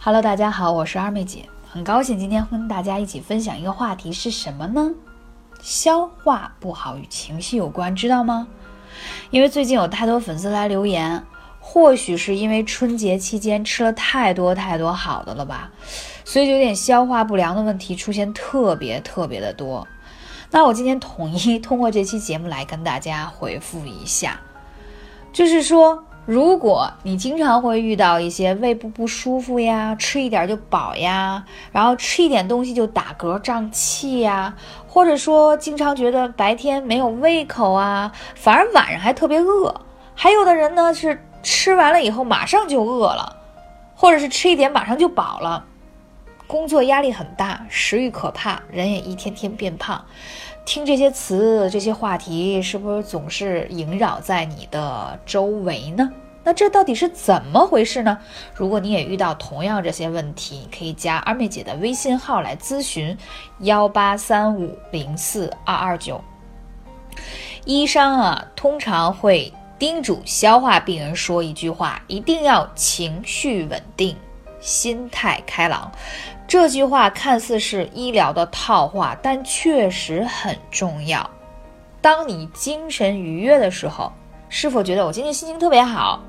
Hello，大家好，我是二妹姐，很高兴今天跟大家一起分享一个话题是什么呢？消化不好与情绪有关，知道吗？因为最近有太多粉丝来留言，或许是因为春节期间吃了太多太多好的了吧，所以就有点消化不良的问题出现特别特别的多。那我今天统一通过这期节目来跟大家回复一下，就是说。如果你经常会遇到一些胃部不舒服呀，吃一点就饱呀，然后吃一点东西就打嗝胀气呀，或者说经常觉得白天没有胃口啊，反而晚上还特别饿，还有的人呢是吃完了以后马上就饿了，或者是吃一点马上就饱了，工作压力很大，食欲可怕，人也一天天变胖。听这些词、这些话题，是不是总是萦绕在你的周围呢？那这到底是怎么回事呢？如果你也遇到同样这些问题，可以加二妹姐的微信号来咨询：幺八三五零四二二九。医生啊，通常会叮嘱消化病人说一句话：一定要情绪稳定，心态开朗。这句话看似是医疗的套话，但确实很重要。当你精神愉悦的时候，是否觉得我今天心情特别好，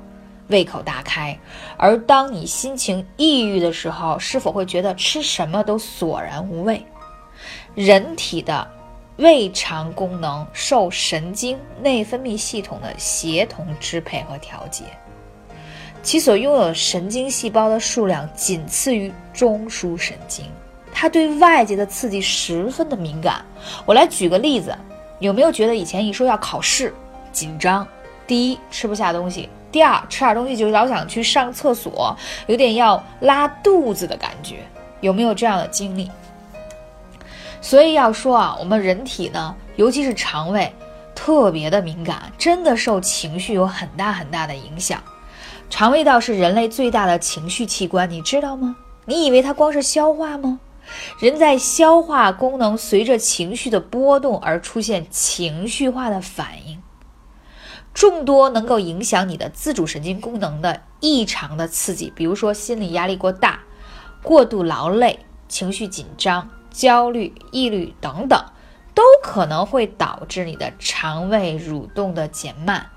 胃口大开？而当你心情抑郁的时候，是否会觉得吃什么都索然无味？人体的胃肠功能受神经内分泌系统的协同支配和调节。其所拥有神经细胞的数量仅次于中枢神经，它对外界的刺激十分的敏感。我来举个例子，有没有觉得以前一说要考试紧张？第一，吃不下东西；第二，吃点东西就老想去上厕所，有点要拉肚子的感觉，有没有这样的经历？所以要说啊，我们人体呢，尤其是肠胃，特别的敏感，真的受情绪有很大很大的影响。肠胃道是人类最大的情绪器官，你知道吗？你以为它光是消化吗？人在消化功能随着情绪的波动而出现情绪化的反应。众多能够影响你的自主神经功能的异常的刺激，比如说心理压力过大、过度劳累、情绪紧张、焦虑、抑郁等等，都可能会导致你的肠胃蠕动的减慢。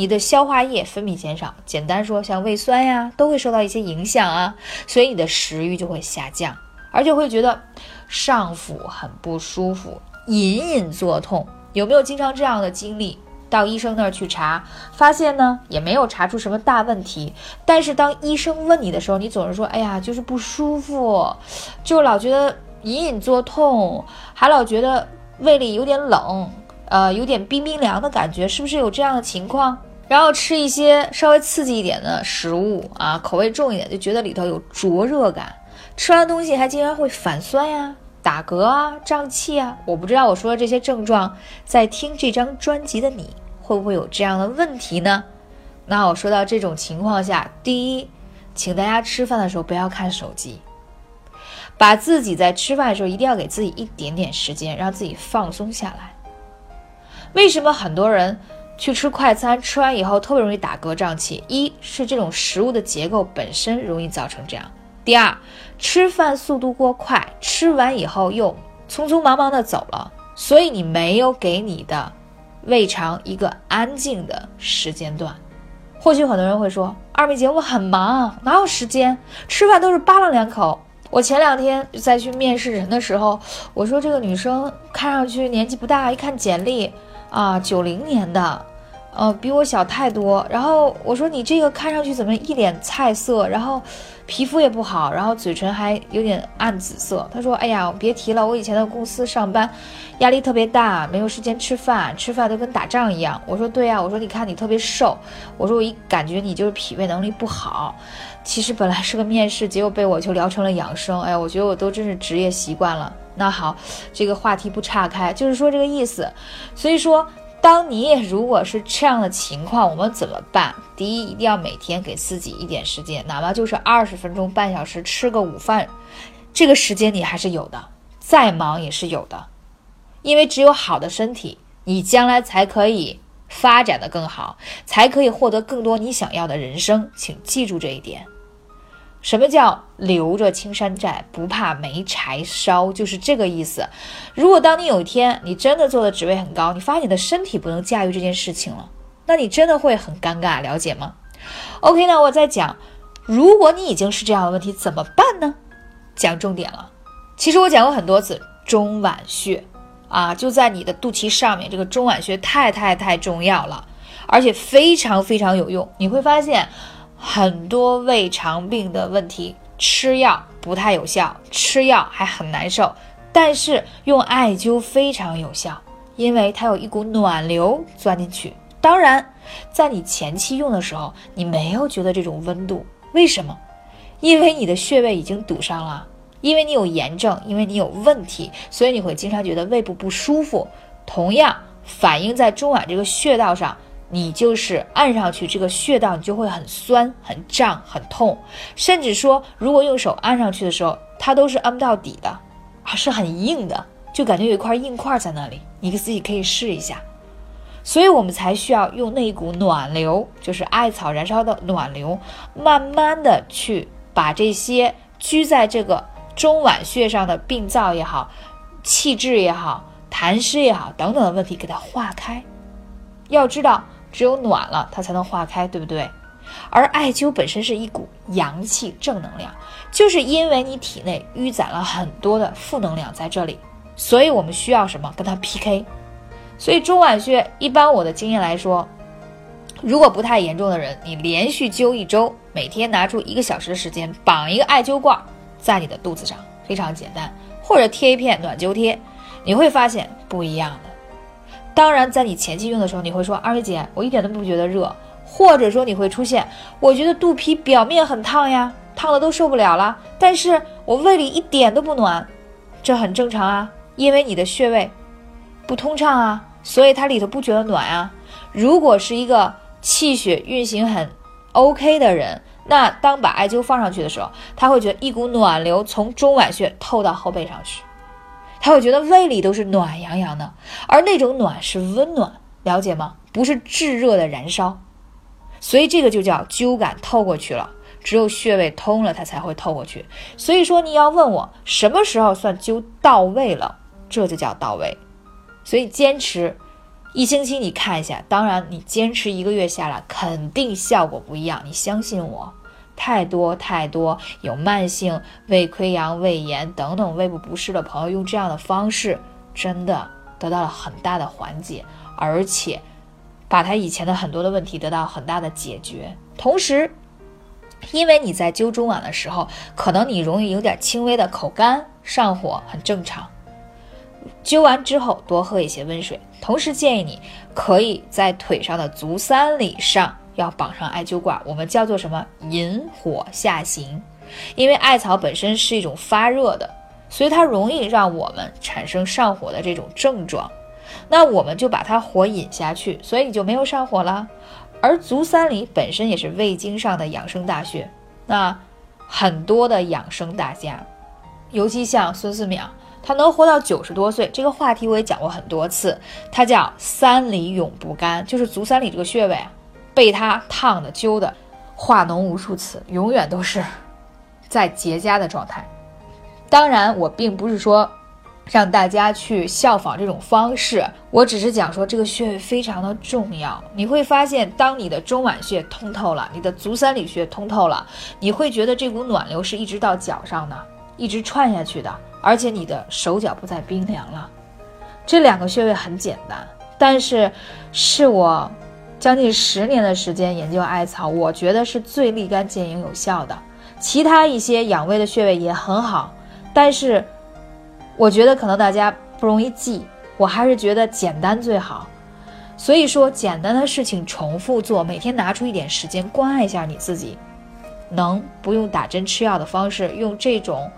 你的消化液分泌减少，简单说，像胃酸呀，都会受到一些影响啊，所以你的食欲就会下降，而且会觉得上腹很不舒服，隐隐作痛。有没有经常这样的经历？到医生那儿去查，发现呢也没有查出什么大问题，但是当医生问你的时候，你总是说，哎呀，就是不舒服，就老觉得隐隐作痛，还老觉得胃里有点冷。呃，有点冰冰凉的感觉，是不是有这样的情况？然后吃一些稍微刺激一点的食物啊，口味重一点，就觉得里头有灼热感。吃完东西还经常会反酸呀、打嗝啊、胀气啊。我不知道我说的这些症状，在听这张专辑的你会不会有这样的问题呢？那我说到这种情况下，第一，请大家吃饭的时候不要看手机，把自己在吃饭的时候一定要给自己一点点时间，让自己放松下来。为什么很多人去吃快餐，吃完以后特别容易打嗝胀气？一是这种食物的结构本身容易造成这样；第二，吃饭速度过快，吃完以后又匆匆忙忙的走了，所以你没有给你的胃肠一个安静的时间段。或许很多人会说：“二妹姐，我很忙，哪有时间吃饭？都是扒拉两口。”我前两天在去面试人的时候，我说这个女生看上去年纪不大，一看简历。啊，九零年的，呃，比我小太多。然后我说你这个看上去怎么一脸菜色，然后皮肤也不好，然后嘴唇还有点暗紫色。他说：“哎呀，别提了，我以前的公司上班压力特别大，没有时间吃饭，吃饭都跟打仗一样。”我说：“对呀，我说你看你特别瘦，我说我一感觉你就是脾胃能力不好。其实本来是个面试，结果被我就聊成了养生。哎呀，我觉得我都真是职业习惯了。”那好，这个话题不岔开，就是说这个意思。所以说，当你也如果是这样的情况，我们怎么办？第一，一定要每天给自己一点时间，哪怕就是二十分钟、半小时，吃个午饭，这个时间你还是有的，再忙也是有的。因为只有好的身体，你将来才可以发展的更好，才可以获得更多你想要的人生。请记住这一点。什么叫留着青山在，不怕没柴烧？就是这个意思。如果当你有一天你真的做的职位很高，你发现你的身体不能驾驭这件事情了，那你真的会很尴尬，了解吗？OK，那我再讲，如果你已经是这样的问题，怎么办呢？讲重点了。其实我讲过很多次中脘穴啊，就在你的肚脐上面，这个中脘穴太太太重要了，而且非常非常有用。你会发现。很多胃肠病的问题，吃药不太有效，吃药还很难受。但是用艾灸非常有效，因为它有一股暖流钻进去。当然，在你前期用的时候，你没有觉得这种温度，为什么？因为你的穴位已经堵上了，因为你有炎症，因为你有问题，所以你会经常觉得胃部不舒服。同样反映在中脘这个穴道上。你就是按上去这个穴道，你就会很酸、很胀、很痛，甚至说，如果用手按上去的时候，它都是按不到底的，而是很硬的，就感觉有一块硬块在那里。你自己可以试一下。所以我们才需要用那一股暖流，就是艾草燃烧的暖流，慢慢的去把这些居在这个中脘穴上的病灶也好、气滞也好、痰湿也好等等的问题给它化开。要知道。只有暖了，它才能化开，对不对？而艾灸本身是一股阳气正能量，就是因为你体内淤攒了很多的负能量在这里，所以我们需要什么跟它 PK。所以中脘穴一般我的经验来说，如果不太严重的人，你连续灸一周，每天拿出一个小时的时间，绑一个艾灸罐在你的肚子上，非常简单，或者贴一片暖灸贴，你会发现不一样的。当然，在你前期用的时候，你会说二位姐，我一点都不觉得热，或者说你会出现，我觉得肚皮表面很烫呀，烫的都受不了了，但是我胃里一点都不暖，这很正常啊，因为你的穴位不通畅啊，所以它里头不觉得暖啊。如果是一个气血运行很 OK 的人，那当把艾灸放上去的时候，他会觉得一股暖流从中脘穴透到后背上去。他会觉得胃里都是暖洋洋的，而那种暖是温暖，了解吗？不是炙热的燃烧，所以这个就叫灸感透过去了。只有穴位通了，它才会透过去。所以说你要问我什么时候算灸到位了，这就叫到位。所以坚持一星期，你看一下。当然，你坚持一个月下来，肯定效果不一样。你相信我。太多太多有慢性胃溃疡、胃炎等等胃部不适的朋友，用这样的方式真的得到了很大的缓解，而且把他以前的很多的问题得到很大的解决。同时，因为你在灸中脘的时候，可能你容易有点轻微的口干、上火，很正常。灸完之后多喝一些温水，同时建议你可以在腿上的足三里上。要绑上艾灸罐，我们叫做什么？引火下行。因为艾草本身是一种发热的，所以它容易让我们产生上火的这种症状。那我们就把它火引下去，所以你就没有上火了。而足三里本身也是胃经上的养生大穴。那很多的养生大家，尤其像孙思邈，他能活到九十多岁。这个话题我也讲过很多次，他叫三里永不干，就是足三里这个穴位。被他烫的、灸的，化脓无数次，永远都是在结痂的状态。当然，我并不是说让大家去效仿这种方式，我只是讲说这个穴位非常的重要。你会发现，当你的中脘穴通透了，你的足三里穴通透了，你会觉得这股暖流是一直到脚上的，一直串下去的，而且你的手脚不再冰凉了。这两个穴位很简单，但是是我。将近十年的时间研究艾草，我觉得是最立竿见影有效的。其他一些养胃的穴位也很好，但是我觉得可能大家不容易记，我还是觉得简单最好。所以说，简单的事情重复做，每天拿出一点时间关爱一下你自己，能不用打针吃药的方式，用这种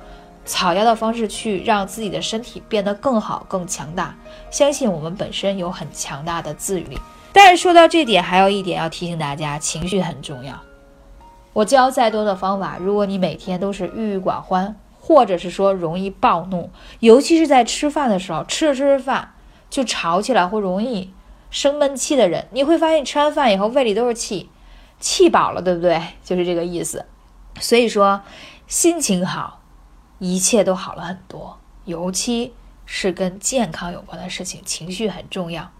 草药的方式去让自己的身体变得更好、更强大。相信我们本身有很强大的自愈力。但是说到这点，还有一点要提醒大家，情绪很重要。我教再多的方法，如果你每天都是郁郁寡欢，或者是说容易暴怒，尤其是在吃饭的时候，吃着吃着饭就吵起来或容易生闷气的人，你会发现吃完饭以后胃里都是气，气饱了，对不对？就是这个意思。所以说，心情好，一切都好了很多。尤其是跟健康有关的事情，情绪很重要。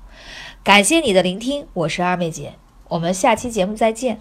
感谢你的聆听，我是二妹姐，我们下期节目再见。